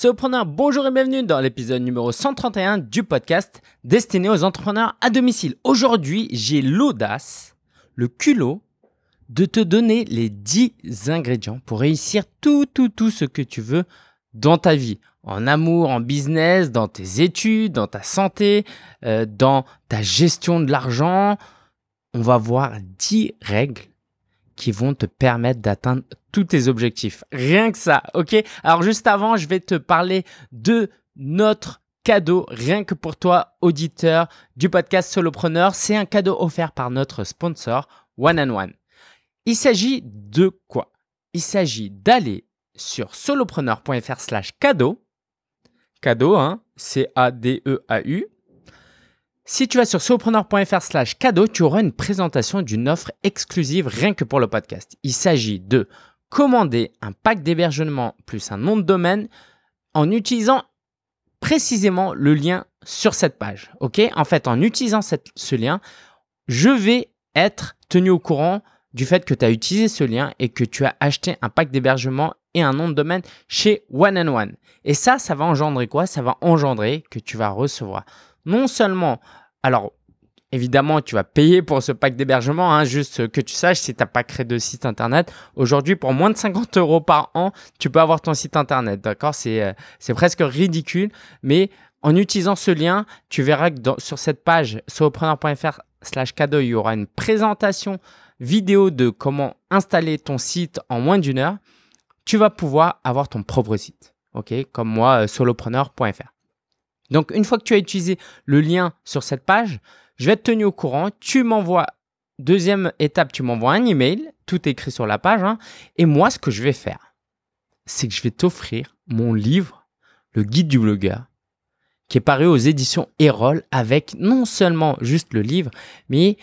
Solopreneur, bonjour et bienvenue dans l'épisode numéro 131 du podcast destiné aux entrepreneurs à domicile. Aujourd'hui, j'ai l'audace, le culot de te donner les 10 ingrédients pour réussir tout, tout, tout ce que tu veux dans ta vie. En amour, en business, dans tes études, dans ta santé, euh, dans ta gestion de l'argent. On va voir 10 règles qui vont te permettre d'atteindre tous tes objectifs. Rien que ça, ok? Alors juste avant, je vais te parler de notre cadeau, rien que pour toi, auditeur du podcast Solopreneur. C'est un cadeau offert par notre sponsor, One and One. Il s'agit de quoi? Il s'agit d'aller sur solopreneur.fr slash cadeau. Cadeau, hein? C-A-D-E-A-U si tu vas sur solopreneur.fr slash cadeau, tu auras une présentation d'une offre exclusive rien que pour le podcast. Il s'agit de commander un pack d'hébergement plus un nom de domaine en utilisant précisément le lien sur cette page. En fait, en utilisant ce lien, je vais être tenu au courant du fait que tu as utilisé ce lien et que tu as acheté un pack d'hébergement un nom de domaine chez One and One. Et ça, ça va engendrer quoi? Ça va engendrer que tu vas recevoir non seulement, alors évidemment, tu vas payer pour ce pack d'hébergement, hein, juste que tu saches si tu n'as pas créé de site internet. Aujourd'hui, pour moins de 50 euros par an, tu peux avoir ton site internet, d'accord? Euh, C'est presque ridicule, mais en utilisant ce lien, tu verras que sur cette page solopreneur.fr slash cadeau, il y aura une présentation vidéo de comment installer ton site en moins d'une heure. Tu vas pouvoir avoir ton propre site, ok Comme moi, euh, solopreneur.fr. Donc, une fois que tu as utilisé le lien sur cette page, je vais te tenir au courant. Tu m'envoies, deuxième étape, tu m'envoies un email, tout écrit sur la page. Hein. et moi, ce que je vais faire, c'est que je vais t'offrir mon livre, le guide du blogueur, qui est paru aux éditions Erol avec non seulement juste le livre, mais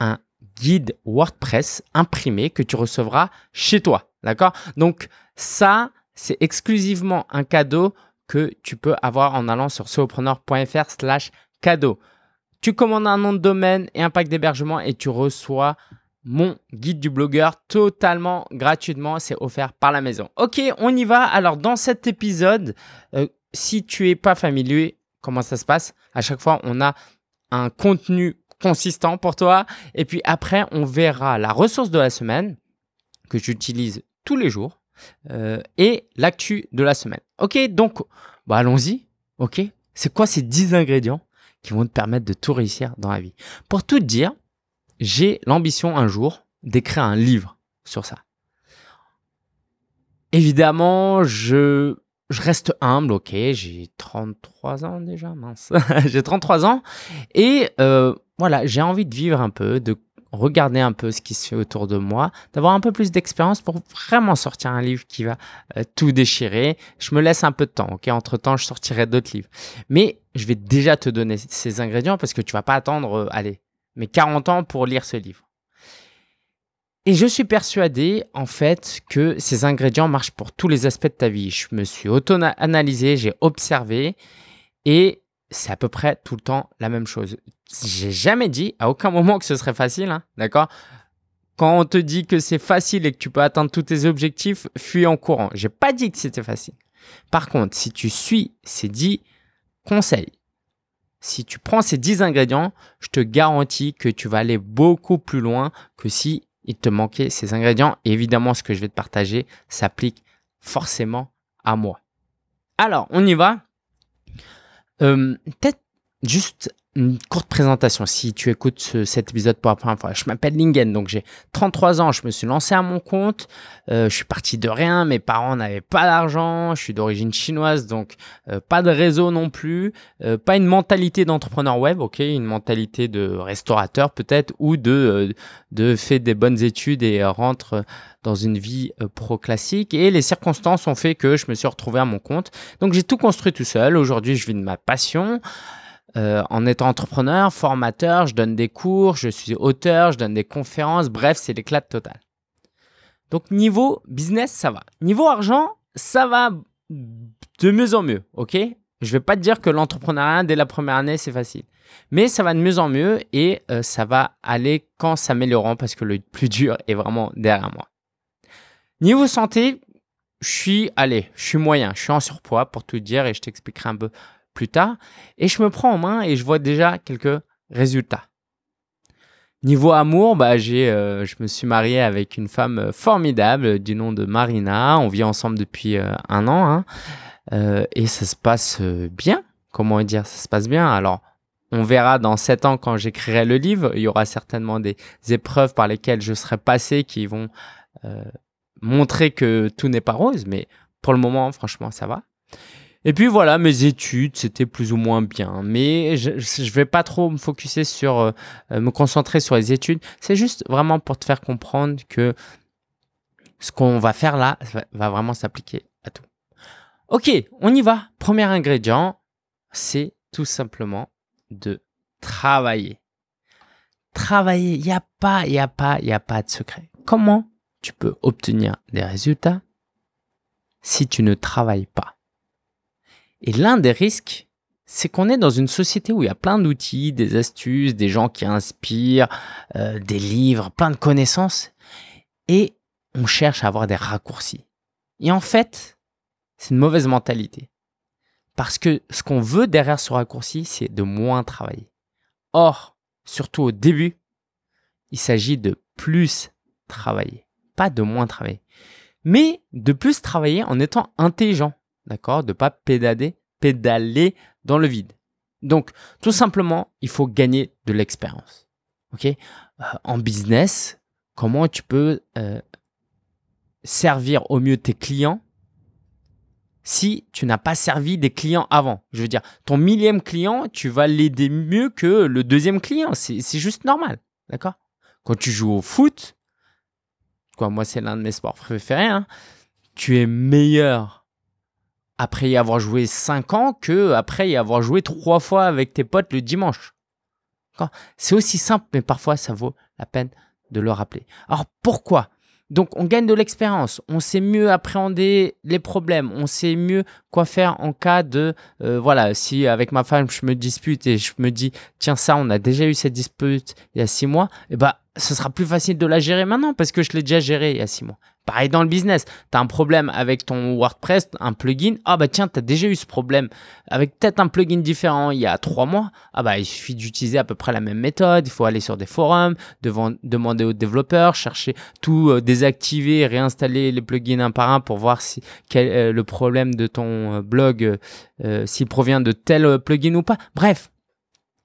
un guide WordPress imprimé que tu recevras chez toi. D'accord? Donc, ça, c'est exclusivement un cadeau que tu peux avoir en allant sur solopreneur.fr slash cadeau. Tu commandes un nom de domaine et un pack d'hébergement et tu reçois mon guide du blogueur totalement gratuitement. C'est offert par la maison. Ok, on y va. Alors dans cet épisode, euh, si tu es pas familier, comment ça se passe? À chaque fois, on a un contenu consistant pour toi. Et puis après, on verra la ressource de la semaine que j'utilise tous les jours euh, et l'actu de la semaine. Ok, donc bah allons-y. Ok, c'est quoi ces 10 ingrédients qui vont te permettre de tout réussir dans la vie? Pour tout te dire, j'ai l'ambition un jour d'écrire un livre sur ça. Évidemment, je, je reste humble, ok, j'ai 33 ans déjà, mince, j'ai 33 ans, et euh, voilà, j'ai envie de vivre un peu, de regarder un peu ce qui se fait autour de moi, d'avoir un peu plus d'expérience pour vraiment sortir un livre qui va euh, tout déchirer. Je me laisse un peu de temps, ok? Entre temps, je sortirai d'autres livres. Mais je vais déjà te donner ces ingrédients parce que tu vas pas attendre, euh, allez, mes 40 ans pour lire ce livre. Et je suis persuadé, en fait, que ces ingrédients marchent pour tous les aspects de ta vie. Je me suis auto-analysé, j'ai observé et c'est à peu près tout le temps la même chose. J'ai jamais dit à aucun moment que ce serait facile, hein, d'accord? Quand on te dit que c'est facile et que tu peux atteindre tous tes objectifs, fuis en courant. J'ai pas dit que c'était facile. Par contre, si tu suis ces 10 conseils, si tu prends ces 10 ingrédients, je te garantis que tu vas aller beaucoup plus loin que si il te manquait ces ingrédients. Et évidemment, ce que je vais te partager s'applique forcément à moi. Alors, on y va? Euh, peut-être juste une courte présentation si tu écoutes cet épisode pour la première fois. Je m'appelle Lingen, donc j'ai 33 ans, je me suis lancé à mon compte, euh, je suis parti de rien, mes parents n'avaient pas d'argent, je suis d'origine chinoise, donc euh, pas de réseau non plus, euh, pas une mentalité d'entrepreneur web, ok, une mentalité de restaurateur peut-être, ou de, de fait des bonnes études et rentre dans une vie pro classique. Et les circonstances ont fait que je me suis retrouvé à mon compte. Donc j'ai tout construit tout seul. Aujourd'hui, je vis de ma passion. Euh, en étant entrepreneur, formateur, je donne des cours, je suis auteur, je donne des conférences, bref, c'est l'éclat total. Donc niveau business, ça va. Niveau argent, ça va de mieux en mieux, ok? Je vais pas te dire que l'entrepreneuriat dès la première année c'est facile, mais ça va de mieux en mieux et euh, ça va aller qu'en s'améliorant parce que le plus dur est vraiment derrière moi. Niveau santé, je suis, allez, je suis moyen, je suis en surpoids pour tout dire et je t'expliquerai un peu plus tard. Et je me prends en main et je vois déjà quelques résultats. Niveau amour, bah, euh, je me suis marié avec une femme euh, formidable du nom de Marina. On vit ensemble depuis euh, un an hein. et ça se passe bien. Comment dire, ça se passe bien? Alors, on verra dans sept ans quand j'écrirai le livre. Il y aura certainement des épreuves par lesquelles je serai passé qui vont montrer que tout n'est pas rose, mais pour le moment, franchement, ça va. Et puis voilà, mes études, c'était plus ou moins bien. Mais je ne vais pas trop me sur, euh, euh, me concentrer sur les études. C'est juste vraiment pour te faire comprendre que ce qu'on va faire là va vraiment s'appliquer à tout. Ok, on y va. Premier ingrédient, c'est tout simplement de travailler. Travailler, il n'y a pas, il n'y a pas, il n'y a pas de secret. Comment tu peux obtenir des résultats si tu ne travailles pas? Et l'un des risques, c'est qu'on est dans une société où il y a plein d'outils, des astuces, des gens qui inspirent, euh, des livres, plein de connaissances, et on cherche à avoir des raccourcis. Et en fait, c'est une mauvaise mentalité. Parce que ce qu'on veut derrière ce raccourci, c'est de moins travailler. Or, surtout au début, il s'agit de plus travailler pas de moins travailler, mais de plus travailler en étant intelligent, d'accord De pas pédaler, pédaler dans le vide. Donc, tout simplement, il faut gagner de l'expérience. Ok? Euh, En business, comment tu peux euh, servir au mieux tes clients si tu n'as pas servi des clients avant? Je veux dire, ton millième client, tu vas l'aider mieux que le deuxième client. C'est juste normal. D'accord? Quand tu joues au foot, moi c'est l'un de mes sports préférés, hein. tu es meilleur après y avoir joué 5 ans que après y avoir joué 3 fois avec tes potes le dimanche. C'est aussi simple, mais parfois ça vaut la peine de le rappeler. Alors pourquoi? Donc on gagne de l'expérience, on sait mieux appréhender les problèmes, on sait mieux quoi faire en cas de euh, voilà si avec ma femme je me dispute et je me dis tiens ça on a déjà eu cette dispute il y a six mois, eh ben ce sera plus facile de la gérer maintenant parce que je l'ai déjà géré il y a six mois. Pareil dans le business, tu as un problème avec ton WordPress, un plugin, ah bah tiens, tu as déjà eu ce problème avec peut-être un plugin différent il y a trois mois, ah bah il suffit d'utiliser à peu près la même méthode, il faut aller sur des forums, demander aux développeurs, chercher tout, euh, désactiver, réinstaller les plugins un par un pour voir si quel, euh, le problème de ton euh, blog, s'il provient de tel plugin ou pas. Bref,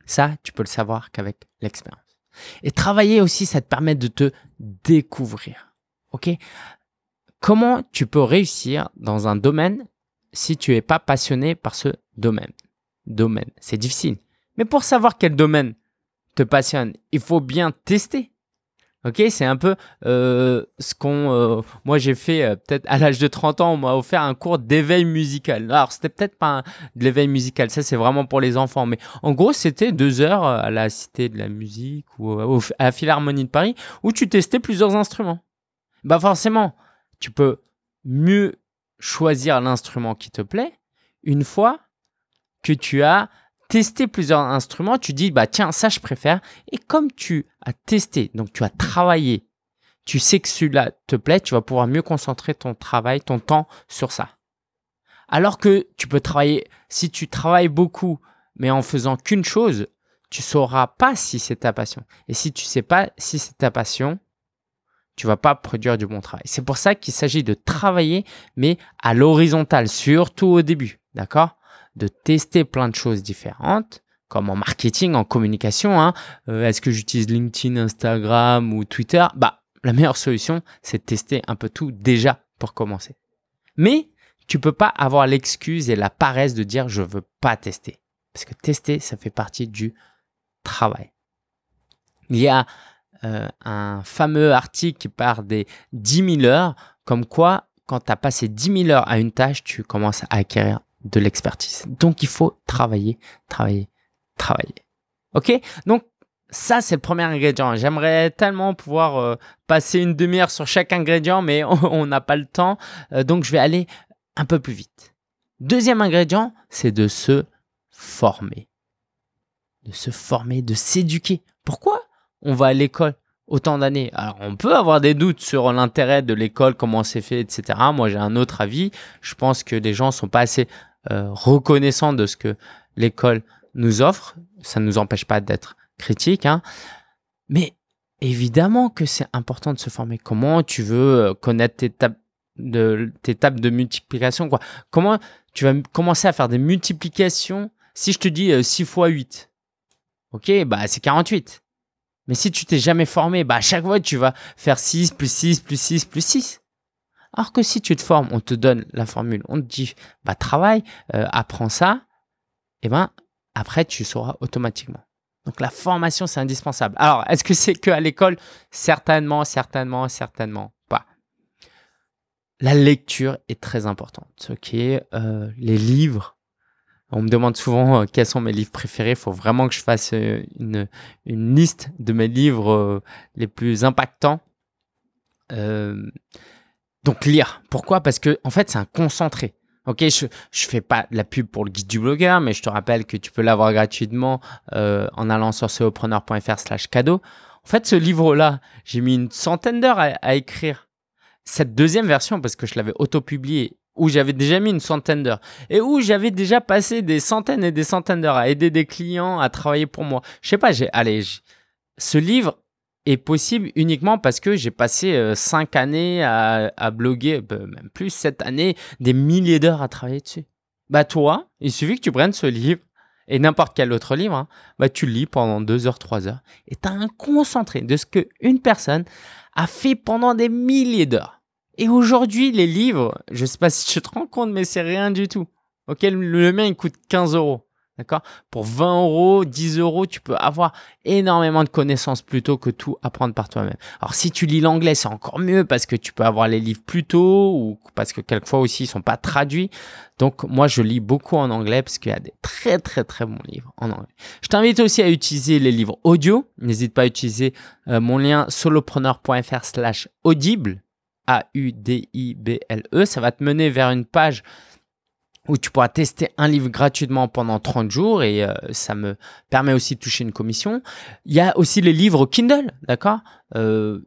ça, tu peux le savoir qu'avec l'expérience. Et travailler aussi, ça te permet de te découvrir. OK Comment tu peux réussir dans un domaine si tu n'es pas passionné par ce domaine? Domaine, c'est difficile. Mais pour savoir quel domaine te passionne, il faut bien tester. Ok, c'est un peu euh, ce qu'on. Euh, moi, j'ai fait euh, peut-être à l'âge de 30 ans, on m'a offert un cours d'éveil musical. Alors, c'était peut-être pas de l'éveil musical, ça c'est vraiment pour les enfants. Mais en gros, c'était deux heures à la Cité de la Musique ou à la Philharmonie de Paris où tu testais plusieurs instruments. Bah, forcément, tu peux mieux choisir l'instrument qui te plaît une fois que tu as testé plusieurs instruments, tu dis, bah tiens, ça je préfère. Et comme tu as testé, donc tu as travaillé, tu sais que celui-là te plaît, tu vas pouvoir mieux concentrer ton travail, ton temps sur ça. Alors que tu peux travailler, si tu travailles beaucoup, mais en faisant qu'une chose, tu sauras pas si c'est ta passion. Et si tu sais pas si c'est ta passion, tu vas pas produire du bon travail. C'est pour ça qu'il s'agit de travailler, mais à l'horizontale, surtout au début. D'accord? De tester plein de choses différentes, comme en marketing, en communication. Hein. Euh, est-ce que j'utilise LinkedIn, Instagram ou Twitter? Bah, la meilleure solution, c'est de tester un peu tout déjà pour commencer. Mais tu peux pas avoir l'excuse et la paresse de dire je veux pas tester. Parce que tester, ça fait partie du travail. Il y a euh, un fameux article qui part des 10 000 heures, comme quoi, quand tu as passé 10 000 heures à une tâche, tu commences à acquérir de l'expertise. Donc il faut travailler, travailler, travailler. Ok? Donc ça, c'est le premier ingrédient. J'aimerais tellement pouvoir euh, passer une demi-heure sur chaque ingrédient, mais on n'a pas le temps. Euh, donc je vais aller un peu plus vite. Deuxième ingrédient, c'est de se former. De se former, de s'éduquer. Pourquoi? On va à l'école autant d'années. Alors, on peut avoir des doutes sur l'intérêt de l'école, comment c'est fait, etc. Moi, j'ai un autre avis. Je pense que les gens sont pas assez euh, reconnaissants de ce que l'école nous offre. Ça ne nous empêche pas d'être critiques, hein. Mais évidemment que c'est important de se former. Comment tu veux euh, connaître tes tables de, multiplication, quoi? Comment tu vas commencer à faire des multiplications? Si je te dis 6 fois 8 Ok, bah c'est 48. Mais si tu t'es jamais formé, bah à chaque fois tu vas faire 6 plus 6 plus 6 plus 6. Alors que si tu te formes, on te donne la formule, on te dit bah travaille, euh, apprends ça, et ben après tu sauras automatiquement. Donc la formation c'est indispensable. Alors est-ce que c'est que à l'école? Certainement, certainement, certainement pas. La lecture est très importante. Ok, euh, les livres on me demande souvent euh, quels sont mes livres préférés. Il faut vraiment que je fasse euh, une, liste de mes livres euh, les plus impactants. donc lire. Pourquoi? Parce que en fait, c'est un concentré. Ok, je ne fais pas la pub pour le guide du blogueur, mais je te rappelle que tu peux l'avoir gratuitement en allant sur ceopreneur.fr slash cadeau. En fait, ce livre-là, j'ai mis une centaine d'heures à, à, écrire cette deuxième version parce que je l'avais auto-publié où j'avais déjà mis une centaine d'heures et où j'avais déjà passé des centaines et des centaines d'heures à aider des clients à travailler pour moi. Je sais pas, j'ai allez, ce livre est possible uniquement parce que j'ai passé euh, cinq années à, bloguer, bah, même plus sept années, des milliers d'heures à travailler dessus. Bah toi, il suffit que tu prennes ce livre et n'importe quel autre livre, hein, bah tu lis pendant deux heures, trois heures et tu as un concentré de ce que une personne a fait pendant des milliers d'heures. Et aujourd'hui, les livres, je sais pas si tu te rends compte, mais c'est rien du tout. Ok, le mien, il coûte 15 euros. D'accord? Pour 20 euros, 10 euros, tu peux avoir énormément de connaissances plutôt que tout apprendre par toi-même. Alors, si tu lis l'anglais, c'est encore mieux parce que tu peux avoir les livres plus tôt ou parce que quelquefois aussi, ils sont pas traduits. Donc, moi, je lis beaucoup en anglais parce qu'il y a des très, très, très bons livres en anglais. Je t'invite aussi à utiliser les livres audio. N'hésite pas à utiliser euh, mon lien solopreneur.fr slash audible a-U-D-I-B-L-E. Ça va te mener vers une page où tu pourras tester un livre gratuitement pendant 30 jours et euh, ça me permet aussi de toucher une commission. Il y a aussi les livres Kindle, d'accord? Euh,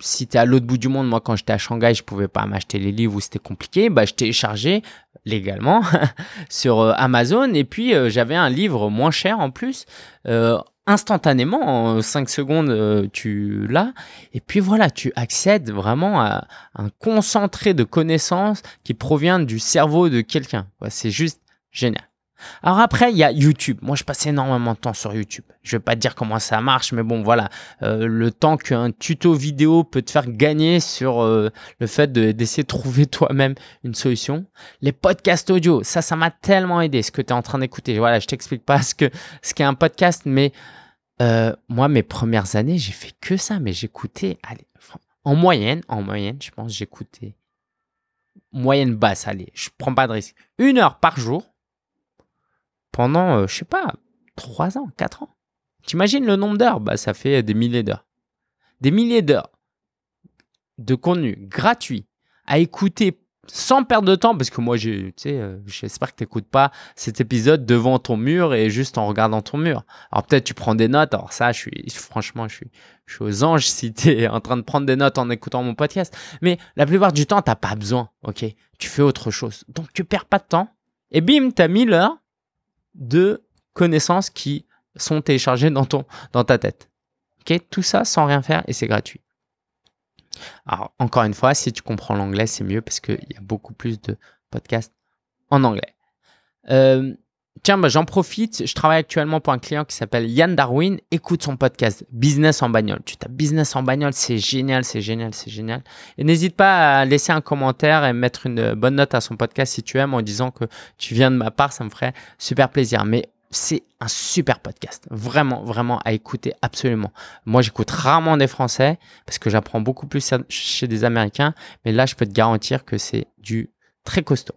Si tu à l'autre bout du monde, moi quand j'étais à Shanghai, je pouvais pas m'acheter les livres où c'était compliqué, bah, je téléchargeais légalement sur euh, Amazon et puis j'avais un livre moins cher en plus instantanément, en 5 secondes, euh, tu l'as. Et puis voilà, tu accèdes vraiment à un concentré de connaissances qui provient du cerveau de quelqu'un. c'est juste génial. Alors après, il y a YouTube. Moi, je passe énormément de temps sur YouTube. Je vais pas te dire comment ça marche, mais bon, voilà. Euh, le temps qu'un tuto vidéo peut te faire gagner sur euh, le fait d'essayer de, trouver toi-même une solution. Les podcasts audio, ça, ça m'a tellement aidé. Ce que tu es en train d'écouter. Voilà, je t'explique pas ce que ce qu'est un podcast, mais euh, moi, mes premières années, j'ai fait que ça, mais j'écoutais, en moyenne, en moyenne, je pense, j'écoutais moyenne basse, allez, je prends pas de risque. Une heure par jour pendant, euh, je sais pas, trois ans, quatre ans. T'imagines le nombre d'heures? Bah, ça fait des milliers d'heures. Des milliers d'heures de contenu gratuit à écouter sans perdre de temps, parce que moi, euh, j'espère que tu n'écoutes pas cet épisode devant ton mur et juste en regardant ton mur. Alors peut-être tu prends des notes, alors ça, je suis, franchement, je suis, je suis aux anges si tu es en train de prendre des notes en écoutant mon podcast. Mais la plupart du temps, tu n'as pas besoin, ok? Tu fais autre chose. Donc tu perds pas de temps. Et bim, tu as 1000 heures de connaissances qui sont téléchargées dans, ton, dans ta tête. Tout ça sans rien faire et c'est gratuit. Alors, encore une fois, si tu comprends l'anglais, c'est mieux parce qu'il y a beaucoup plus de podcasts en anglais. Euh, tiens, bah, j'en profite. Je travaille actuellement pour un client qui s'appelle Yann Darwin. Écoute son podcast Business en bagnole. Tu tapes Business en bagnole, c'est génial, c'est génial, c'est génial. Et n'hésite pas à laisser un commentaire et mettre une bonne note à son podcast si tu aimes en disant que tu viens de ma part. Ça me ferait super plaisir. Mais c'est un super podcast. Vraiment, vraiment à écouter absolument. Moi, j'écoute rarement des Français parce que j'apprends beaucoup plus chez des Américains. Mais là, je peux te garantir que c'est du très costaud.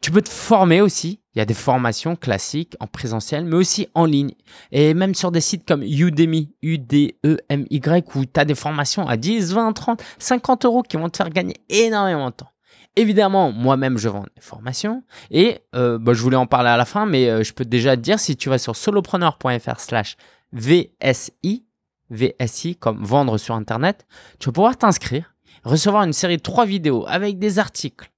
Tu peux te former aussi. Il y a des formations classiques en présentiel, mais aussi en ligne. Et même sur des sites comme Udemy, U-D-E-M-Y, où tu as des formations à 10, 20, 30, 50 euros qui vont te faire gagner énormément de temps. Évidemment, moi-même, je vends des formations et euh, bah, je voulais en parler à la fin, mais euh, je peux déjà te dire, si tu vas sur solopreneur.fr slash VSI, VSI, comme vendre sur Internet, tu vas pouvoir t'inscrire, recevoir une série de trois vidéos avec des articles,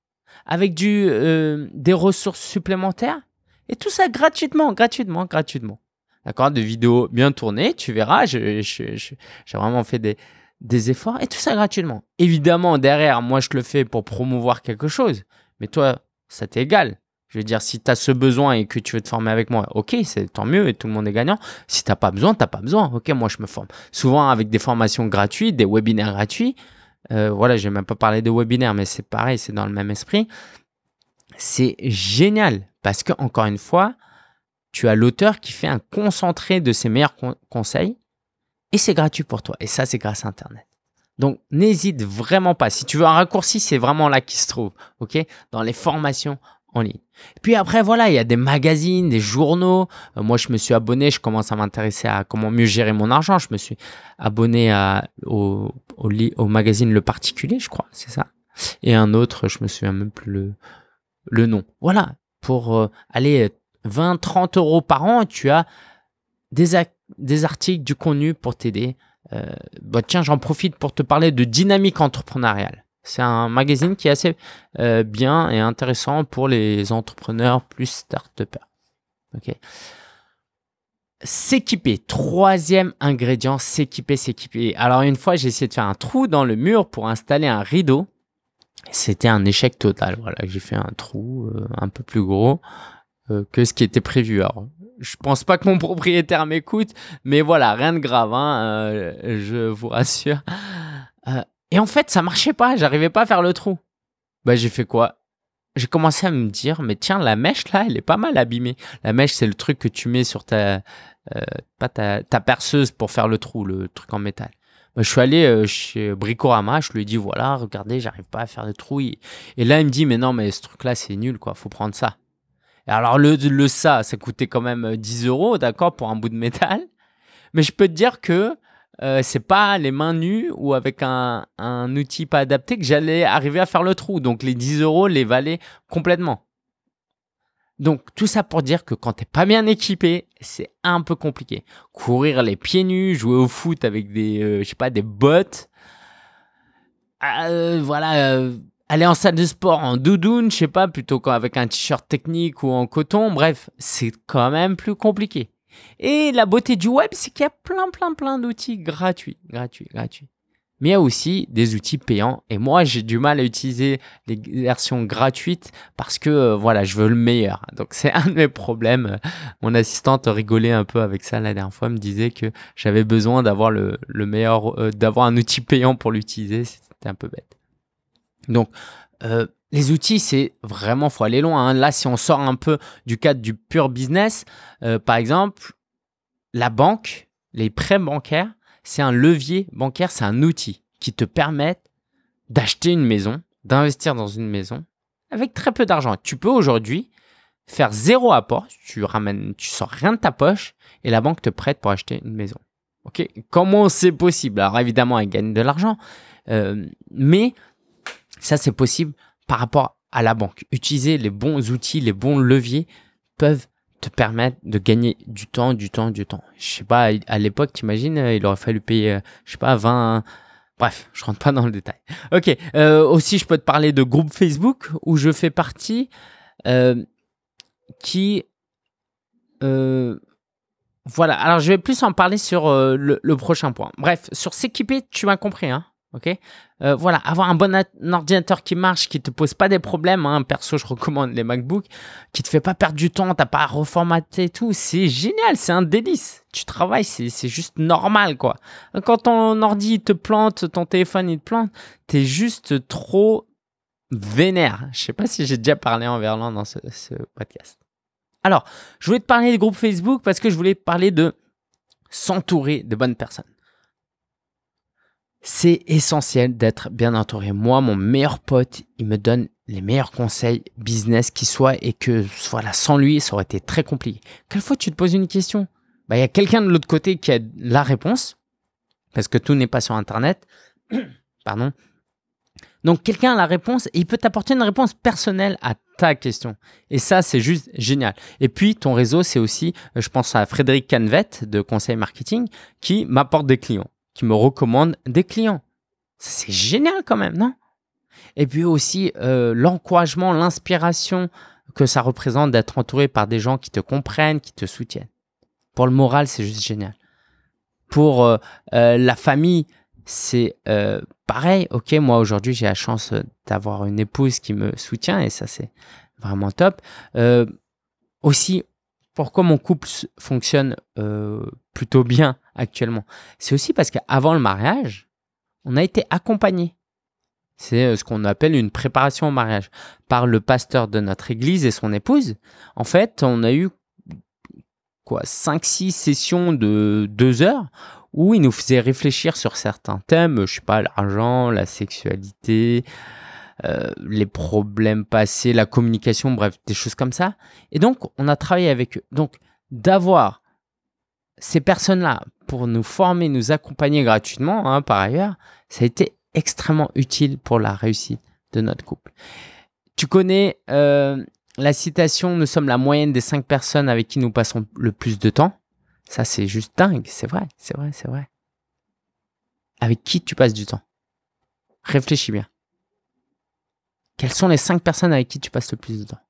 avec du, euh, des ressources supplémentaires, et tout ça gratuitement, gratuitement, gratuitement. D'accord De vidéos bien tournées, tu verras, j'ai vraiment fait des, des efforts, et tout ça gratuitement. Évidemment, derrière, moi, je le fais pour promouvoir quelque chose, mais toi, ça t'est égal. Je veux dire, si tu as ce besoin et que tu veux te former avec moi, ok, c'est tant mieux et tout le monde est gagnant. Si tu n'as pas besoin, tu n'as pas besoin. Ok, moi je me forme. Souvent avec des formations gratuites, des webinaires gratuits. Euh, voilà, je n'ai même pas parlé de webinaires, mais c'est pareil, c'est dans le même esprit. C'est génial parce que, encore une fois, tu as l'auteur qui fait un concentré de ses meilleurs conseils et c'est gratuit pour toi. Et ça, c'est grâce à Internet. Donc, n'hésite vraiment pas. Si tu veux un raccourci, c'est vraiment là qu'il se trouve. OK? Dans les formations en ligne. Puis après, voilà, il y a des magazines, des journaux. Euh, moi, je me suis abonné, je commence à m'intéresser à comment mieux gérer mon argent. Je me suis abonné au, magazine Le Particulier, je crois, c'est ça. Et un autre, je me souviens même plus le, nom. Voilà, pour euh, aller 20, 30 euros par an, tu as des, des articles, du contenu pour t'aider. Euh, bah tiens, j'en profite pour te parler de dynamique entrepreneuriale. C'est un magazine qui est assez euh, bien et intéressant pour les entrepreneurs plus start-upers. Ok. S'équiper. Troisième ingrédient, s'équiper, s'équiper. Alors une fois, j'ai essayé de faire un trou dans le mur pour installer un rideau. C'était un échec total. Voilà, j'ai fait un trou euh, un peu plus gros euh, que ce qui était prévu. Alors, je pense pas que mon propriétaire m'écoute, mais voilà, rien de grave, hein, je vous rassure. Et en fait, ça marchait pas. J'arrivais pas à faire le trou. Bah, j'ai fait quoi? J'ai commencé à me dire, mais tiens, la mèche là, elle est pas mal abîmée. La mèche, c'est le truc que tu mets sur ta, euh, pas ta, perceuse pour faire le trou, le truc en métal. Bah, je suis allé euh, chez Bricorama, je lui ai dit, voilà, regardez, j'arrive pas à faire le trou. Et là, il me dit, mais non, mais ce truc-là, c'est nul, quoi. Faut prendre ça. Et alors, le, le ça, ça coûtait quand même 10 euros, d'accord, pour un bout de métal. Mais je peux te dire que euh, c'est pas les mains nues ou avec un, outil pas adapté que j'allais arriver à faire le trou. Donc les 10 euros les valaient complètement. Donc tout ça pour dire que quand t'es pas bien équipé, c'est un peu compliqué. Courir les pieds nus, jouer au foot avec des, euh, je sais pas, des bottes. Euh, voilà, aller en salle de sport en doudoune, je sais pas, plutôt qu'avec un t-shirt technique ou en coton. Bref, c'est quand même plus compliqué. Et la beauté du web, c'est qu'il y a plein, plein, plein d'outils gratuits, gratuits, gratuits. Mais il y a aussi des outils payants. Et moi, j'ai du mal à utiliser les versions gratuites parce que, euh, voilà, je veux le meilleur. Donc, c'est un de mes problèmes. Mon assistante rigolait un peu avec ça la dernière fois. Me disait que j'avais besoin d'avoir le, meilleur, euh, d'avoir un outil payant pour l'utiliser. C'était un peu bête. Donc, euh, les outils, c'est vraiment, faut aller loin. Hein. Là, si on sort un peu du cadre du pur business, euh, par exemple, la banque, les prêts bancaires, c'est un levier bancaire, c'est un outil qui te permet d'acheter une maison, d'investir dans une maison avec très peu d'argent. Tu peux aujourd'hui faire zéro apport, tu ramènes, tu sors rien de ta poche et la banque te prête pour acheter une maison. Ok? Comment c'est possible? Alors évidemment, elle gagne de l'argent, euh, mais ça c'est possible par rapport à la banque. Utiliser les bons outils, les bons leviers peuvent te permettre de gagner du temps, du temps, du temps. Je sais pas, à l'époque, t'imagines, euh, il aurait fallu payer, euh, je sais pas, 20... Bref, je rentre pas dans le détail. Ok, euh, aussi je peux te parler de groupe Facebook où je fais partie, qui... voilà, alors je vais plus en parler sur le, le, prochain point. Bref, sur s'équiper, tu m'as compris, hein Ok, euh, voilà, avoir un bon ordinateur qui marche, qui te pose pas des problèmes. Hein. Perso, je recommande les MacBook, qui te fait pas perdre du temps, t'as pas à reformater tout. C'est génial, c'est un délice. Tu travailles, c'est juste normal quoi. Quand ton ordi te plante, ton téléphone il te plante, t'es juste trop vénère. Je sais pas si j'ai déjà parlé en verlan dans ce, podcast. Alors, je voulais te parler des groupes Facebook parce que je voulais parler de s'entourer de bonnes personnes c'est essentiel d'être bien entouré. Moi, mon meilleur pote, il me donne les meilleurs conseils business qui soient et que voilà, sans lui, ça aurait été très compliqué. Quelquefois, tu te poses une question? Bah, il y a quelqu'un de l'autre côté qui a la réponse parce que tout n'est pas sur Internet. Pardon. Donc, quelqu'un a la réponse et il peut t'apporter une réponse personnelle à ta question. Et ça, c'est juste génial. Et puis, ton réseau, c'est aussi, euh, je pense à Frédéric Canvet de Conseil Marketing, qui m'apporte des clients, qui me recommande des clients. C'est génial quand même, non? Et puis aussi, euh, l'encouragement, l'inspiration que ça représente d'être entouré par des gens qui te comprennent, qui te soutiennent. Pour le moral, c'est juste génial. Pour euh, la famille, c'est pareil, ok, moi aujourd'hui j'ai la chance euh, d'avoir une épouse qui me soutient et ça c'est vraiment top. Euh, aussi, pourquoi mon couple fonctionne euh, plutôt bien actuellement C'est aussi parce qu'avant le mariage, on a été accompagné. C'est ce qu'on appelle une préparation au mariage par le pasteur de notre église et son épouse. En fait, on a eu quoi 5-6 sessions de 2 heures où il nous faisait réfléchir sur certains thèmes, je sais pas, l'argent, la sexualité, euh, les problèmes passés, la communication, bref, des choses comme ça. Et donc, on a travaillé avec eux. Donc, d'avoir ces personnes-là pour nous former, nous accompagner gratuitement, hein, par ailleurs, ça a été extrêmement utile pour la réussite de notre couple. Tu connais euh, la citation Nous sommes la moyenne des cinq personnes avec qui nous passons le plus de temps. Ça, c'est juste dingue. C'est vrai, c'est vrai, c'est vrai. Avec qui tu passes du temps? Réfléchis bien. Quelles sont les cinq personnes avec qui tu passes le plus de temps?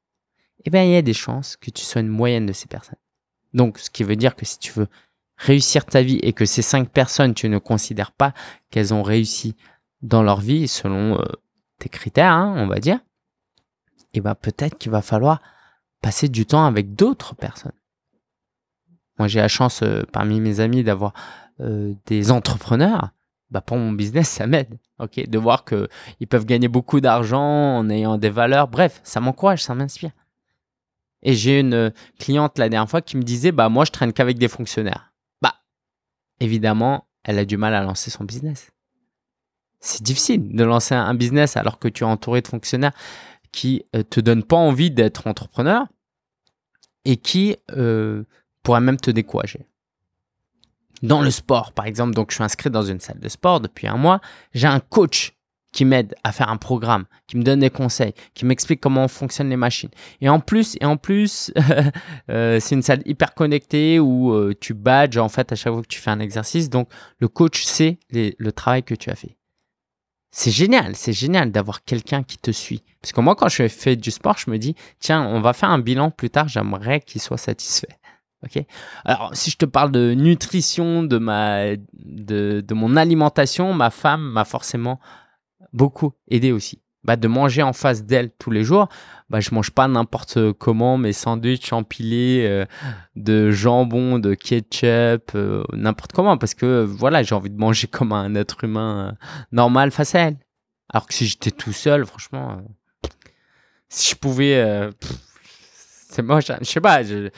Eh bien, il y a des chances que tu sois une moyenne de ces personnes. Donc, ce qui veut dire que si tu veux réussir ta vie et que ces cinq personnes, tu ne considères pas qu'elles ont réussi dans leur vie selon euh, tes critères, hein, on va dire, eh bien, peut-être qu'il va falloir passer du temps avec d'autres personnes. Moi, j'ai la chance euh, parmi mes amis d'avoir euh, des entrepreneurs. Bah, pour mon business, ça m'aide. Ok, de voir qu'ils peuvent gagner beaucoup d'argent en ayant des valeurs. Bref, ça m'encourage, ça m'inspire. Et j'ai une euh, cliente la dernière fois qui me disait, bah moi, je traîne qu'avec des fonctionnaires. Bah, évidemment, elle a du mal à lancer son business. C'est difficile de lancer un business alors que tu es entouré de fonctionnaires qui te donnent pas envie d'être entrepreneur et qui pourrait même te décourager. Dans le sport, par exemple, donc je suis inscrit dans une salle de sport depuis un mois, j'ai un coach qui m'aide à faire un programme, qui me donne des conseils, qui m'explique comment fonctionnent les machines. Et en plus, et en plus, euh, c'est une salle hyper connectée où euh, tu badges en fait à chaque fois que tu fais un exercice. Donc le coach sait le travail que tu as fait. C'est génial, c'est génial d'avoir quelqu'un qui te suit. Parce que moi, quand je fais du sport, je me dis, tiens, on va faire un bilan plus tard, j'aimerais qu'il soit satisfait. Ok. Alors, si je te parle de nutrition, de ma, de, de mon alimentation, ma femme m'a forcément beaucoup aidé aussi. Bah, de manger en face d'elle tous les jours, bah, je mange pas n'importe comment mes sandwichs empilés euh, de jambon, de ketchup, euh, n'importe comment, parce que voilà, j'ai envie de manger comme un être humain euh, normal face à elle. Alors que si j'étais tout seul, franchement, si je pouvais, c'est moche, hein. je sais pas, je,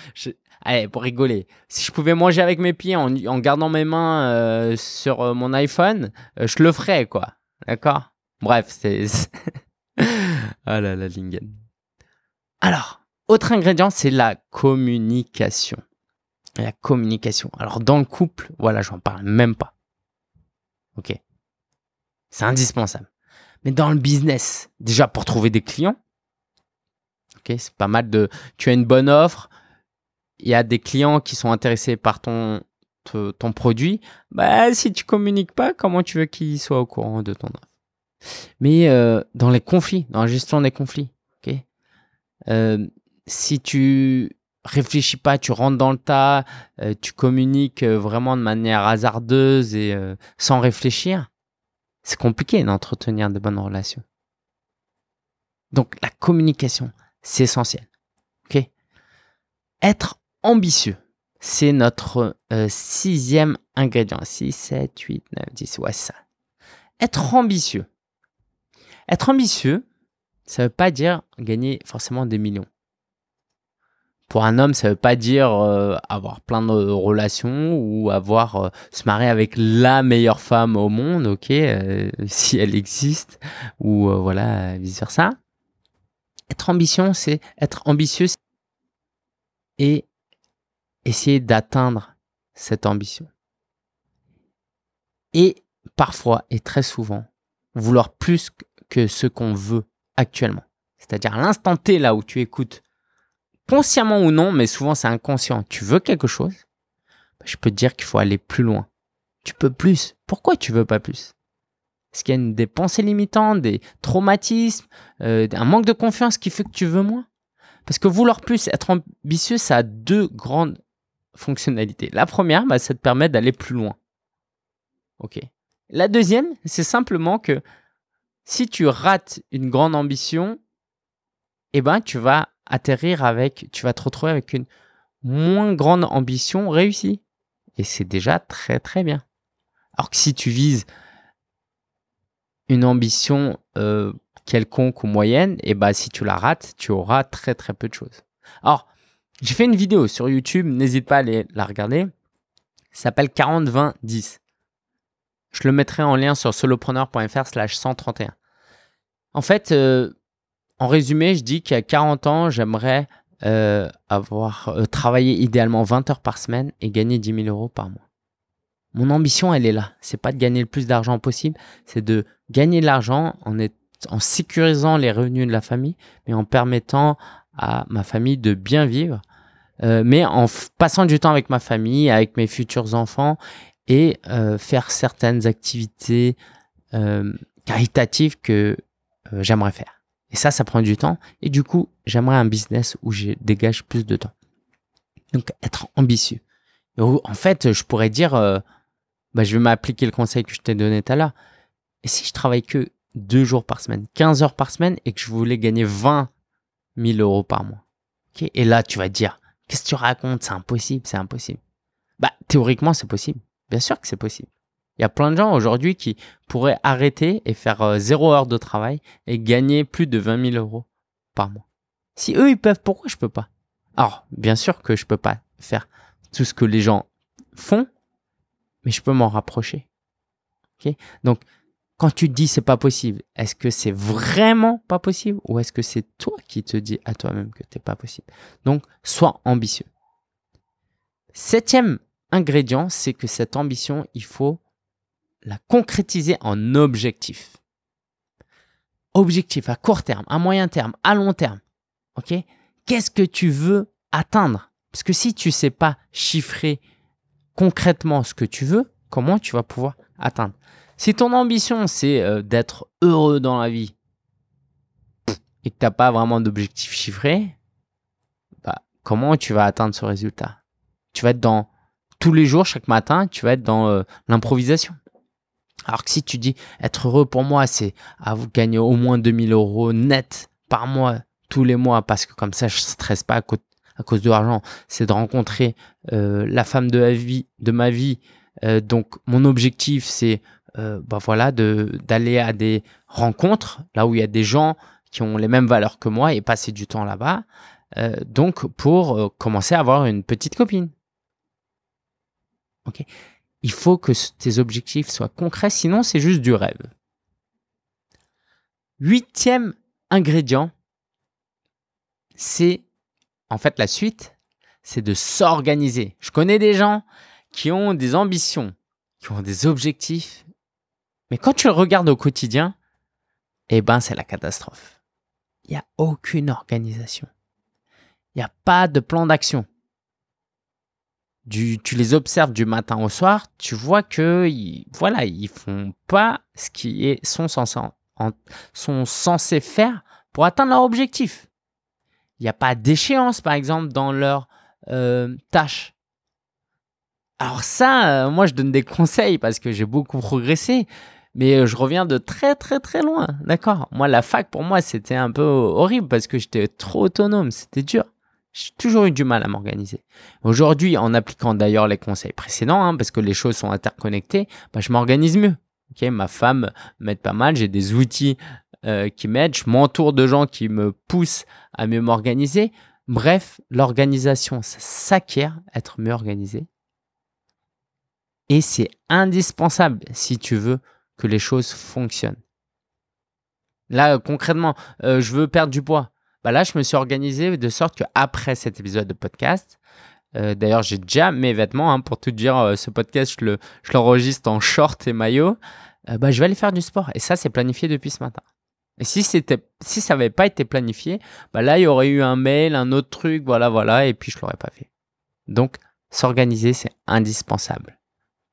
Allez, pour rigoler, si je pouvais manger avec mes pieds en, gardant mes mains euh, sur euh, mon iPhone, euh, je le ferais, quoi. D'accord? Bref, c'est. ah là là, Lingen. Alors, autre ingrédient, c'est la communication. La communication. Alors, dans le couple, voilà, je n'en parle même pas. Ok? C'est indispensable. Mais dans le business, déjà pour trouver des clients, ok, c'est pas mal de. Tu as une bonne offre, il y a des clients qui sont intéressés par ton, ton produit, bah, si tu communiques pas, comment tu veux qu'ils soient au courant de ton offre? Mais euh, dans les conflits, dans la gestion des conflits, euh, si tu réfléchis pas, tu rentres dans le tas, euh, tu communiques vraiment de manière hasardeuse et sans réfléchir, c'est compliqué d'entretenir de bonnes relations. Donc la communication, c'est essentiel. ok? Être ambitieux. C'est notre euh, sixième ingrédient. 6, 7, 8, 9, 10. Ouais, ça. Être ambitieux. Être ambitieux, ça ne veut pas dire gagner forcément des millions. Pour un homme, ça ne veut pas dire euh, avoir plein de relations ou avoir euh, se marier avec la meilleure femme au monde, ok, si elle existe, ou voilà, vice versa. Être ambition, c'est être ambitieux et essayer d'atteindre cette ambition. Et parfois et très souvent, vouloir plus que ce qu'on veut actuellement. c'est-à-dire l'instant T là où tu écoutes, consciemment ou non, mais souvent c'est inconscient, tu veux quelque chose, bah, je peux te dire qu'il faut aller plus loin. Tu peux plus. Pourquoi tu veux pas plus? Est-ce qu'il y a des pensées limitantes, des traumatismes, euh, un manque de confiance qui fait que tu veux moins Parce que vouloir plus, être ambitieux, ça a deux grandes La première, bah, ça te permet d'aller plus loin. Ok. La deuxième, c'est simplement que si tu rates une grande ambition, eh ben, tu vas atterrir avec, tu vas te retrouver avec une moins grande ambition réussie. Et c'est déjà très très bien. Alors que si tu vises une ambition euh, quelconque ou moyenne, eh ben si tu la rates, tu auras très très peu de choses. J'ai fait une vidéo sur YouTube, n'hésite pas à aller la regarder. Ça s'appelle 40-20-10. Je le mettrai en lien sur solopreneur.fr slash 131. En fait, euh, en résumé, je dis qu'à 40 ans, j'aimerais euh, avoir euh, travaillé idéalement 20 heures par semaine et gagner 10 000 euros par mois. Mon ambition, elle est là. C'est pas de gagner le plus d'argent possible, c'est de gagner de l'argent en, en sécurisant les revenus de la famille, mais en permettant à ma famille de bien vivre, mais en passant du temps avec ma famille, avec mes futurs enfants et faire certaines activités caritatives que j'aimerais faire. Et ça, ça prend du temps. Et du coup, j'aimerais un business où je dégage plus de temps. Donc, être ambitieux. en fait, je pourrais dire, euh, bah, je vais m'appliquer le conseil que je t'ai donné tout à l'heure. Et si je travaille que deux jours par semaine, 15 heures par semaine, et que je voulais gagner 20 000 euros par mois. et là, tu vas dire, qu'est-ce que tu racontes? C'est impossible, c'est impossible. Bah, théoriquement, c'est possible. Bien sûr que c'est possible. Il y a plein de gens aujourd'hui qui pourraient arrêter et faire euh, zéro heure de travail et gagner plus de 20 000 euros par mois. Si eux, ils peuvent, pourquoi je peux pas? Alors, bien sûr que je peux pas faire tout ce que les gens font, mais je peux m'en rapprocher. Donc, quand tu te dis c'est pas possible, est-ce que c'est vraiment pas possible ou est-ce que c'est toi qui te dis à toi-même que t'es pas possible? Donc, sois ambitieux. Septième ingrédient, c'est que cette ambition, il faut la concrétiser en objectif. Objectif à court terme, à moyen terme, à long terme. OK? Qu'est-ce que tu veux atteindre? Parce que si tu sais pas chiffrer concrètement ce que tu veux, comment tu vas pouvoir atteindre? Si ton ambition c'est euh, d'être heureux dans la vie et que tu n'as pas vraiment d'objectif chiffré, bah, comment tu vas atteindre ce résultat? Tu vas être dans tous les jours, chaque matin, tu vas être dans euh, l'improvisation. Alors que si tu dis être heureux pour moi, c'est à vous gagner au moins 2000 euros net par mois, tous les mois, parce que comme ça, je ne stresse pas à, cause de l'argent. C'est de rencontrer euh, la femme de, ma vie. Donc, mon objectif, c'est euh, bah voilà, d'aller à des rencontres, là où il y a des gens qui ont les mêmes valeurs que moi et passer du temps là-bas. donc, pour commencer à avoir une petite copine. Ok? Il faut que tes objectifs soient concrets, sinon c'est juste du rêve. Huitième ingrédient, c'est en fait la suite, c'est de s'organiser. Je connais des gens qui ont des ambitions, qui ont des objectifs, mais quand tu le regardes au quotidien, eh ben c'est la catastrophe. Il n'y a aucune organisation. Il n'y a pas de plan d'action tu les observes du matin au soir, tu vois que ils, voilà, ils font pas ce qu'ils sont sont censés faire pour atteindre leur objectif. Il n'y a pas d'échéance, par exemple, dans leurs euh, tâches. Alors ça, euh, moi, je donne des conseils parce que j'ai beaucoup progressé, mais euh, je reviens de très très très loin, d'accord? Moi, la fac, pour moi, c'était un peu horrible parce que j'étais trop autonome, c'était dur. J'ai toujours eu du mal à m'organiser. Aujourd'hui, en appliquant d'ailleurs les conseils précédents, hein, parce que les choses sont interconnectées, bah, je m'organise mieux. ma femme m'aide pas mal, j'ai des outils euh, qui m'aident, je m'entoure de gens qui me poussent à mieux m'organiser. Bref, l'organisation, ça s'acquiert, être mieux organisé. Et c'est indispensable si tu veux que les choses fonctionnent. Là, concrètement, euh, je veux perdre du poids. Bah là, je me suis organisé de sorte qu'après cet épisode de podcast, euh, d'ailleurs, j'ai déjà mes vêtements, hein, pour tout dire, euh, ce podcast, je, le, je l'enregistre en short et maillot, euh, bah, je vais aller faire du sport. Et ça, c'est planifié depuis ce matin. Et si c'était, si ça n'avait pas été planifié, bah là, il y aurait eu un mail, un autre truc, voilà, voilà, et puis je l'aurais pas fait. Donc, s'organiser, c'est indispensable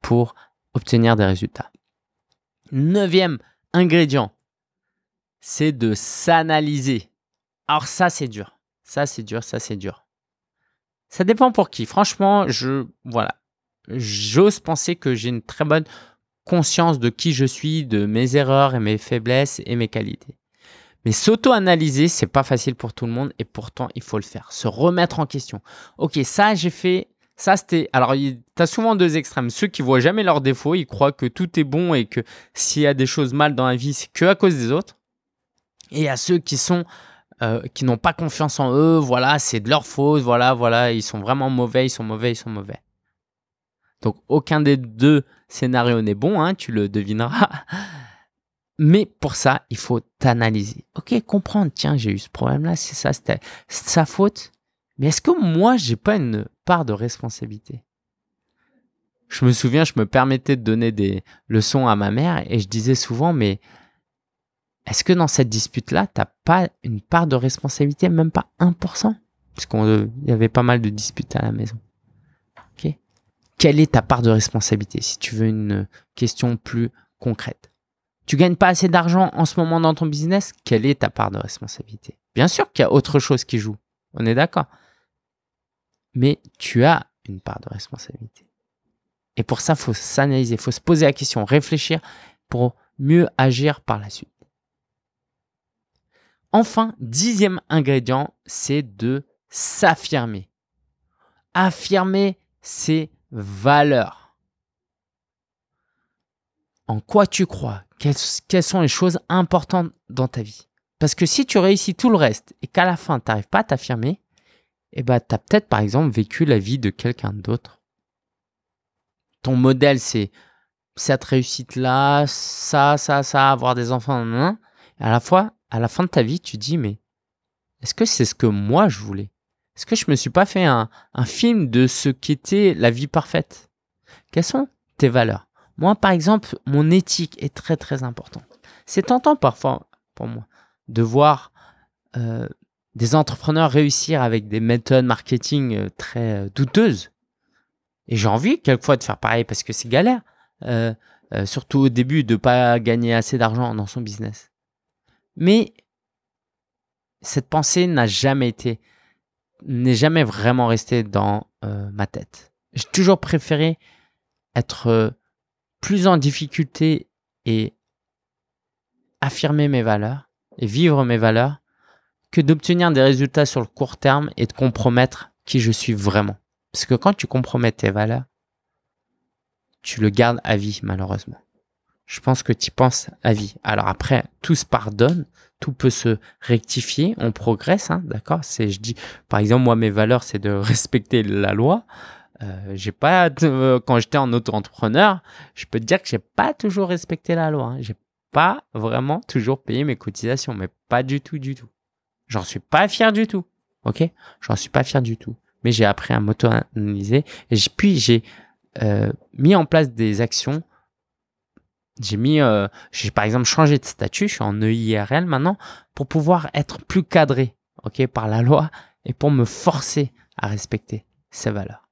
pour obtenir des résultats. Neuvième ingrédient, c'est de s'analyser. Alors ça, c'est dur. Ça, c'est dur, ça, c'est dur. Ça dépend pour qui. Franchement, je, voilà. J'ose penser que j'ai une très bonne conscience de qui je suis, de mes erreurs et mes faiblesses et mes qualités. Mais s'auto-analyser, c'est pas facile pour tout le monde et pourtant il faut le faire. Se remettre en question. Ok, ça j'ai fait, ça c'était. Alors tu as souvent deux extrêmes. Ceux qui voient jamais leurs défauts, ils croient que tout est bon et que s'il y a des choses mal dans la vie, c'est que à cause des autres. Et à ceux qui sont euh, qui n'ont pas confiance en eux, voilà, c'est de leur faute, voilà, voilà, ils sont vraiment mauvais, ils sont mauvais, ils sont mauvais. Donc aucun des deux scénarios n'est bon, hein, tu le devineras. Mais pour ça, il faut t'analyser. Ok, comprendre, tiens, j'ai eu ce problème-là, c'est ça, c'était sa faute. Mais est-ce que moi, j'ai pas une part de responsabilité? Je me souviens, je me permettais de donner des leçons à ma mère et je disais souvent, mais est-ce que dans cette dispute-là, tu n'as pas une part de responsabilité, même pas 1% Parce qu'il y avait pas mal de disputes à la maison. Quelle est ta part de responsabilité Si tu veux une question plus concrète? Tu gagnes pas assez d'argent en ce moment dans ton business? Quelle est ta part de responsabilité? Bien sûr qu'il y a autre chose qui joue. On est d'accord. Mais tu as une part de responsabilité. Et pour ça, il faut s'analyser, il faut se poser la question, réfléchir pour mieux agir par la suite. Enfin, dixième ingrédient, c'est de s'affirmer. Affirmer ses valeurs. En quoi tu crois? Quelles, sont les choses importantes dans ta vie? Parce que si tu réussis tout le reste et qu'à la fin, tu n'arrives pas à t'affirmer, eh ben, tu as peut-être par exemple vécu la vie de quelqu'un d'autre. Ton modèle, c'est cette réussite-là, ça, ça, ça, avoir des enfants, à la fois, à la fin de ta vie, tu dis, mais est-ce que c'est ce que moi je voulais? Est-ce que je me suis pas fait un, film de ce qu'était la vie parfaite? Quelles sont tes valeurs? Moi, par exemple, mon éthique est très très importante. C'est tentant parfois pour moi de voir euh, des entrepreneurs réussir avec des méthodes marketing euh, très euh, douteuses. Et j'ai envie quelquefois de faire pareil parce que c'est galère. surtout au début, de ne pas gagner assez d'argent dans son business. Mais cette pensée n'a jamais été, n'est jamais vraiment restée dans euh, ma tête. J'ai toujours préféré être euh, plus en difficulté et affirmer mes valeurs et vivre mes valeurs que d'obtenir des résultats sur le court terme et de compromettre qui je suis vraiment. Parce que quand tu compromets tes valeurs, tu le gardes à vie malheureusement je pense que tu penses à vie. Alors après, tout se pardonne, tout peut se rectifier, on progresse, hein, d'accord? C'est, je dis, par exemple, moi, mes valeurs, c'est de respecter la loi. Euh, j'ai pas, euh, quand j'étais en auto-entrepreneur, je peux te dire que j'ai pas toujours respecté la loi. Hein. J'ai pas vraiment toujours payé mes cotisations, mais pas du tout, du tout. J'en suis pas fier du tout, ok? J'en suis pas fier du tout. Mais j'ai appris à m'auto-analyser et puis j'ai euh, mis en place des actions j'ai mis, euh, j'ai par exemple changé de statut, je suis en EIRL maintenant, pour pouvoir être plus cadré, ok, par la loi et pour me forcer à respecter ces valeurs.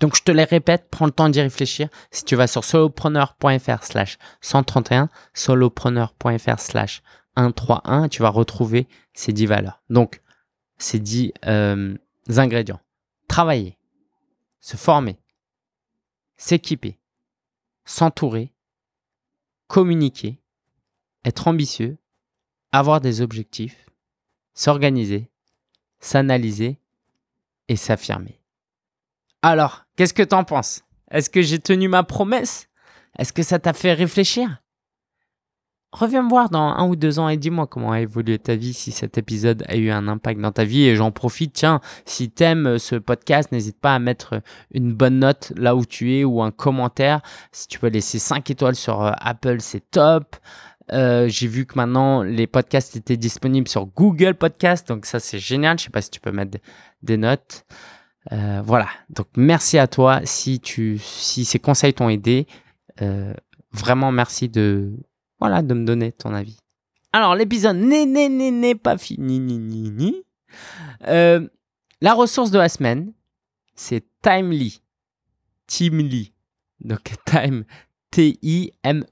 Donc je te les répète, prends le temps d'y réfléchir. Si tu vas sur solopreneur.fr slash 131, solopreneur.fr slash 131, tu vas retrouver ces 10 valeurs. Donc, ces 10 euh, ingrédients. Travailler, se former, s'équiper, s'entourer, communiquer, être ambitieux, avoir des objectifs, s'organiser, s'analyser et s'affirmer. Alors, qu'est-ce que t'en penses? Est-ce que j'ai tenu ma promesse? Est-ce que ça t'a fait réfléchir? Reviens me voir dans un ou deux ans et dis-moi comment a évolué ta vie, si cet épisode a eu un impact dans ta vie. Et j'en profite, tiens, si t'aimes ce podcast, n'hésite pas à mettre une bonne note là où tu es ou un commentaire. Si tu peux laisser 5 étoiles sur euh, Apple, c'est top. Euh, j'ai vu que maintenant les podcasts étaient disponibles sur Google Podcast, donc ça c'est génial. Je sais pas si tu peux mettre des notes. Euh, voilà, donc merci à toi si tu si ces conseils t'ont aidé. vraiment merci de voilà, de me donner ton avis. Alors, l'épisode n'est pas fini. Ni, ni, ni. Euh, la ressource de la semaine, c'est Timely. Timely. Donc, Time, T-I-M-E-L-Y.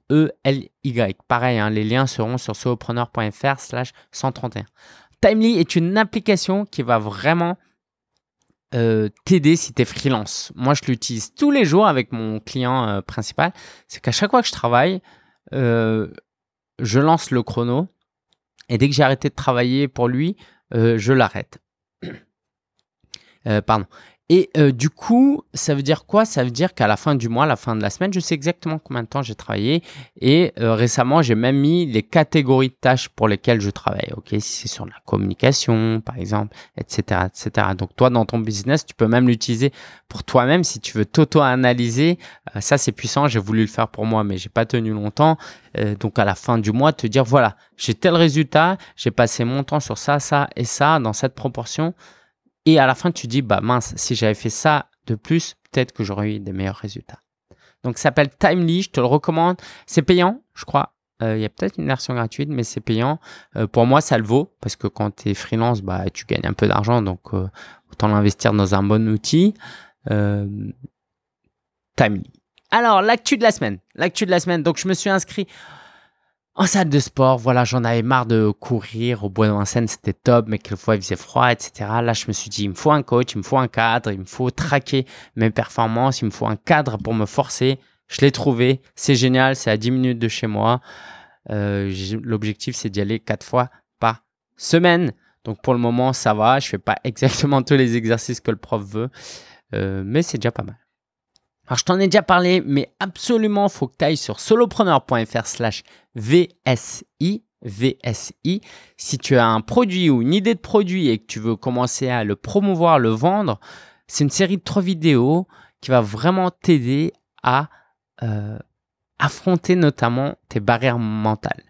Pareil, hein, les liens seront sur solopreneur.fr slash 131. Timely est une application qui va vraiment euh, t'aider si tu es freelance. Moi, je l'utilise tous les jours avec mon client euh, principal. C'est qu'à chaque fois que je travaille, je lance le chrono et dès que j'ai arrêté de travailler pour lui, je l'arrête. pardon. Et euh, du coup, ça veut dire quoi? Ça veut dire qu'à la fin du mois, à la fin de la semaine, je sais exactement combien de temps j'ai travaillé. Et euh, récemment, j'ai même mis les catégories de tâches pour lesquelles je travaille. Ok, si c'est sur la communication, par exemple, etc., etc. Donc toi, dans ton business, tu peux même l'utiliser pour toi-même si tu veux t'auto-analyser. Euh, ça, c'est puissant. J'ai voulu le faire pour moi, mais j'ai pas tenu longtemps. donc à la fin du mois, te dire voilà, j'ai tel résultat, j'ai passé mon temps sur ça, ça et ça dans cette proportion. Et à la fin, tu dis, bah mince, si j'avais fait ça de plus, peut-être que j'aurais eu des meilleurs résultats. Donc, ça s'appelle Timely, je te le recommande. C'est payant, je crois. Euh, il y a peut-être une version gratuite, mais c'est payant. Euh, pour moi, ça le vaut parce que quand tu es freelance, bah, tu gagnes un peu d'argent, donc euh, autant l'investir dans un bon outil. Timely. Alors, l'actu de la semaine. L'actu de la semaine. Donc, je me suis inscrit en salle de sport, voilà, j'en avais marre de courir au bois de Vincennes, c'était top, mais quelquefois il faisait froid, etc. Là, je me suis dit, il me faut un coach, il me faut un cadre, il me faut traquer mes performances, il me faut un cadre pour me forcer. Je l'ai trouvé, c'est génial, c'est à 10 minutes de chez moi. Euh, l'objectif, c'est d'y aller 4 fois par semaine. Donc pour le moment, ça va, je fais pas exactement tous les exercices que le prof veut, euh, mais c'est déjà pas mal. Alors, je t'en ai déjà parlé, mais absolument, il faut que tu ailles sur solopreneur.fr slash VSI. Si tu as un produit ou une idée de produit et que tu veux commencer à le promouvoir, le vendre, c'est une série de trois vidéos qui va vraiment t'aider à euh, affronter notamment tes barrières mentales.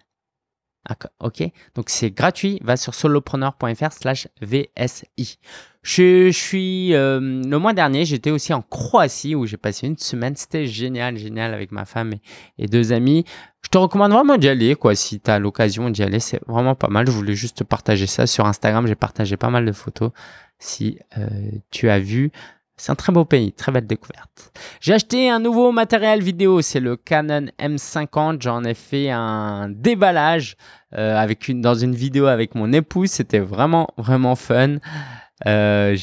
Ok, donc c'est gratuit. Va sur solopreneur.fr slash VSI. Je, suis euh, le mois dernier, j'étais aussi en Croatie où j'ai passé une semaine. C'était génial, génial avec ma femme et, deux amis. Je te recommande vraiment d'y aller, quoi. Si tu as l'occasion d'y aller, c'est vraiment pas mal. Je voulais juste partager ça sur Instagram. J'ai partagé pas mal de photos. Si euh, tu as vu, c'est un très beau pays, très belle découverte. J'ai acheté un nouveau matériel vidéo, c'est le Canon M50. J'en ai fait un déballage euh, avec une, dans une vidéo avec mon épouse. C'était vraiment, vraiment fun. Euh,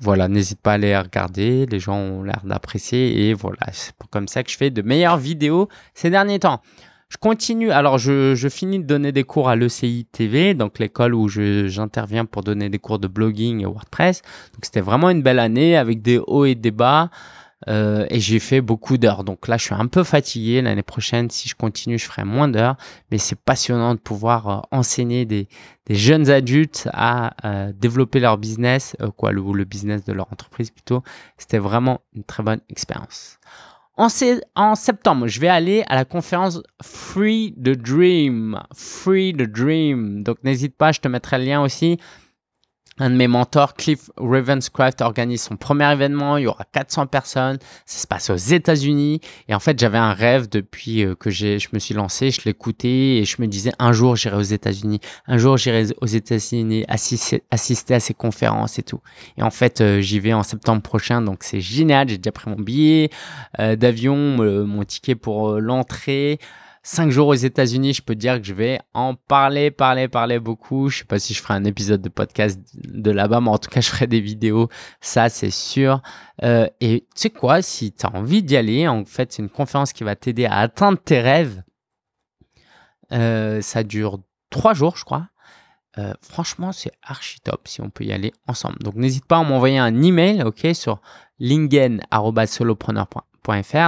voilà, n'hésite pas à aller regarder. Les gens ont l'air d'apprécier et voilà, c'est comme ça que je fais de meilleures vidéos ces derniers temps. Je continue. Alors, je, je finis de donner des cours à l'ECI TV, donc l'école où j'interviens pour donner des cours de blogging et WordPress. Donc, c'était vraiment une belle année avec des hauts et des bas. Euh, et j'ai fait beaucoup d'heures. Donc là, je suis un peu fatigué. L'année prochaine, si je continue, je ferai moins d'heures. Mais c'est passionnant de pouvoir euh, enseigner des, des, jeunes adultes à euh, développer leur business, quoi, le, le business de leur entreprise plutôt. C'était vraiment une très bonne expérience. En, en, septembre, je vais aller à la conférence Free the Dream. Free the Dream. Donc n'hésite pas, je te mettrai le lien aussi un de mes mentors, Cliff Ravenscraft, organise son premier événement. Il y aura 400 personnes. Ça se passe aux États-Unis. Et en fait, j'avais un rêve depuis euh, que je me suis lancé. Je l'écoutais et je me disais un jour j'irai aux États-Unis. Un jour j'irai aux États-Unis assister, assister, à ces conférences et tout. Et en fait, euh, j'y vais en septembre prochain. Donc c'est génial. J'ai déjà pris mon billet euh, d'avion, mon ticket pour l'entrée. Cinq jours aux États-Unis, je peux te dire que je vais en parler, parler, parler beaucoup. Je sais pas si je ferai un épisode de podcast de là-bas, mais en tout cas, je ferai des vidéos. Ça, c'est sûr. Euh, et tu sais quoi, si tu as envie d'y aller, en fait, c'est une conférence qui va t'aider à atteindre tes rêves. Euh, ça dure trois jours, je crois. Euh, franchement, c'est archi top si on peut y aller ensemble. Donc, n'hésite pas à m'envoyer un email, ok, sur lingen.solopreneur.com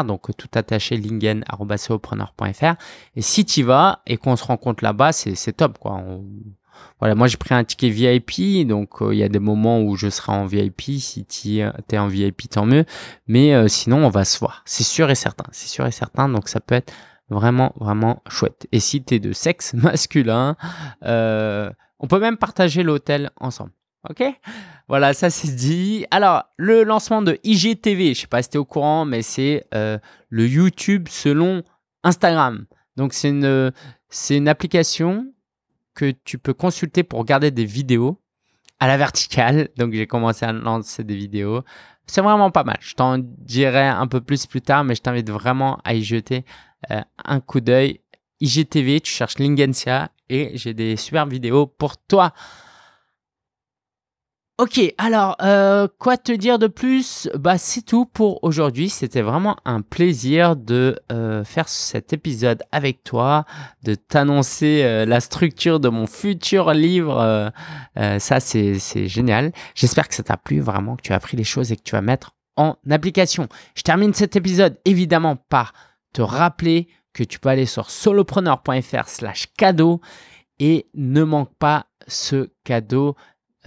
donc tout attaché lingen.solopreneur.fr. Et si tu vas et qu'on se rencontre là-bas, c'est top. Quoi. Voilà, moi j'ai pris un ticket VIP, donc euh, il y a des moments où je serai en VIP. Si tu es en VIP, tant mieux. Mais euh, sinon, on va se voir. C'est sûr et certain. C'est sûr et certain. Donc ça peut être vraiment, vraiment chouette. Et si tu es de sexe masculin, euh, on peut même partager l'hôtel ensemble. Ok Voilà, ça c'est dit. Alors, le lancement de IGTV, je sais pas si tu es au courant, mais c'est euh, le YouTube selon Instagram. Donc, c'est une, une application que tu peux consulter pour regarder des vidéos à la verticale. Donc j'ai commencé à lancer des vidéos. C'est vraiment pas mal. Je t'en dirai un peu plus plus tard, mais je t'invite vraiment à y jeter euh, un coup d'œil. IGTV, tu cherches Lingensia et j'ai des super vidéos pour toi. Ok, alors euh, quoi te dire de plus? Bah c'est tout pour aujourd'hui. C'était vraiment un plaisir de euh, faire cet épisode avec toi, de t'annoncer euh, la structure de mon futur livre. ça c'est génial. J'espère que ça t'a plu vraiment, que tu as appris les choses et que tu vas mettre en application. Je termine cet épisode évidemment par te rappeler que tu peux aller sur solopreneur.fr/slash cadeau et ne manque pas ce cadeau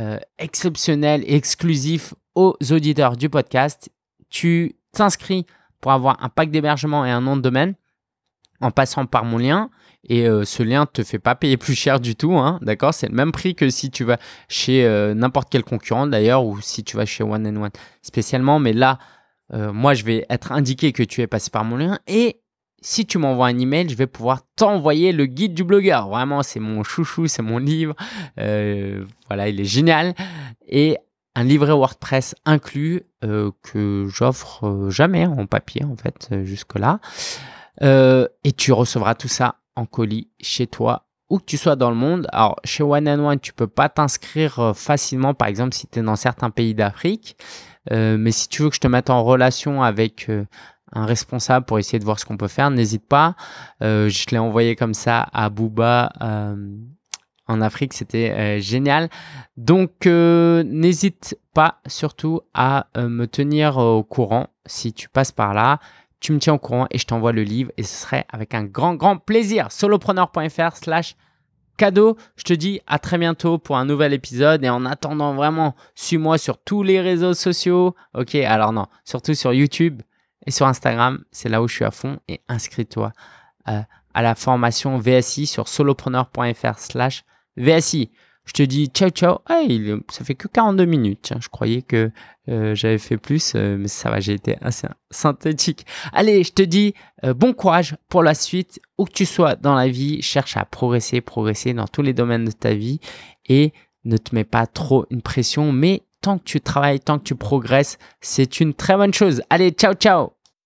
euh, exceptionnel et exclusif aux auditeurs du podcast. Tu t'inscris pour avoir un pack d'hébergement et un nom de domaine en passant par mon lien. Et euh, ce lien ne te fait pas payer plus cher du tout, hein, d'accord? C'est le même prix que si tu vas chez euh, n'importe quel concurrent d'ailleurs, ou si tu vas chez One and One spécialement. Mais là, moi, je vais être indiqué que tu es passé par mon lien et si tu m'envoies un email, je vais pouvoir t'envoyer le guide du blogueur. Vraiment, c'est mon chouchou, c'est mon livre. Euh, voilà, il est génial. Et un livret WordPress inclus euh, que j'offre euh, jamais en papier, en fait, jusque-là. et tu recevras tout ça en colis chez toi où que tu sois dans le monde. Alors, chez One and One, tu peux pas t'inscrire facilement, par exemple, si tu es dans certains pays d'Afrique. mais si tu veux que je te mette en relation avec un responsable pour essayer de voir ce qu'on peut faire, n'hésite pas. Euh, je l'ai envoyé comme ça à Booba euh, en Afrique, c'était euh, génial. Donc n'hésite pas surtout à me tenir au courant si tu passes par là. Tu me tiens au courant et je t'envoie le livre et ce serait avec un grand, grand plaisir. solopreneur.fr slash cadeau. Je te dis à très bientôt pour un nouvel épisode et en attendant vraiment, suis-moi sur tous les réseaux sociaux. Ok, alors non, surtout sur YouTube et sur Instagram, c'est là où je suis à fond. Et inscris-toi euh, à la formation VSI sur solopreneur.fr slash VSI. Je te dis ciao ciao. Hey, ça fait que 42 minutes. Je croyais que euh, j'avais fait plus, euh, mais ça va, j'ai été assez synthétique. Allez, je te dis bon courage pour la suite. Où que tu sois dans la vie, cherche à progresser, progresser dans tous les domaines de ta vie et ne te mets pas trop une pression, mais tant que tu travailles, tant que tu progresses, c'est une très bonne chose. Allez, ciao, ciao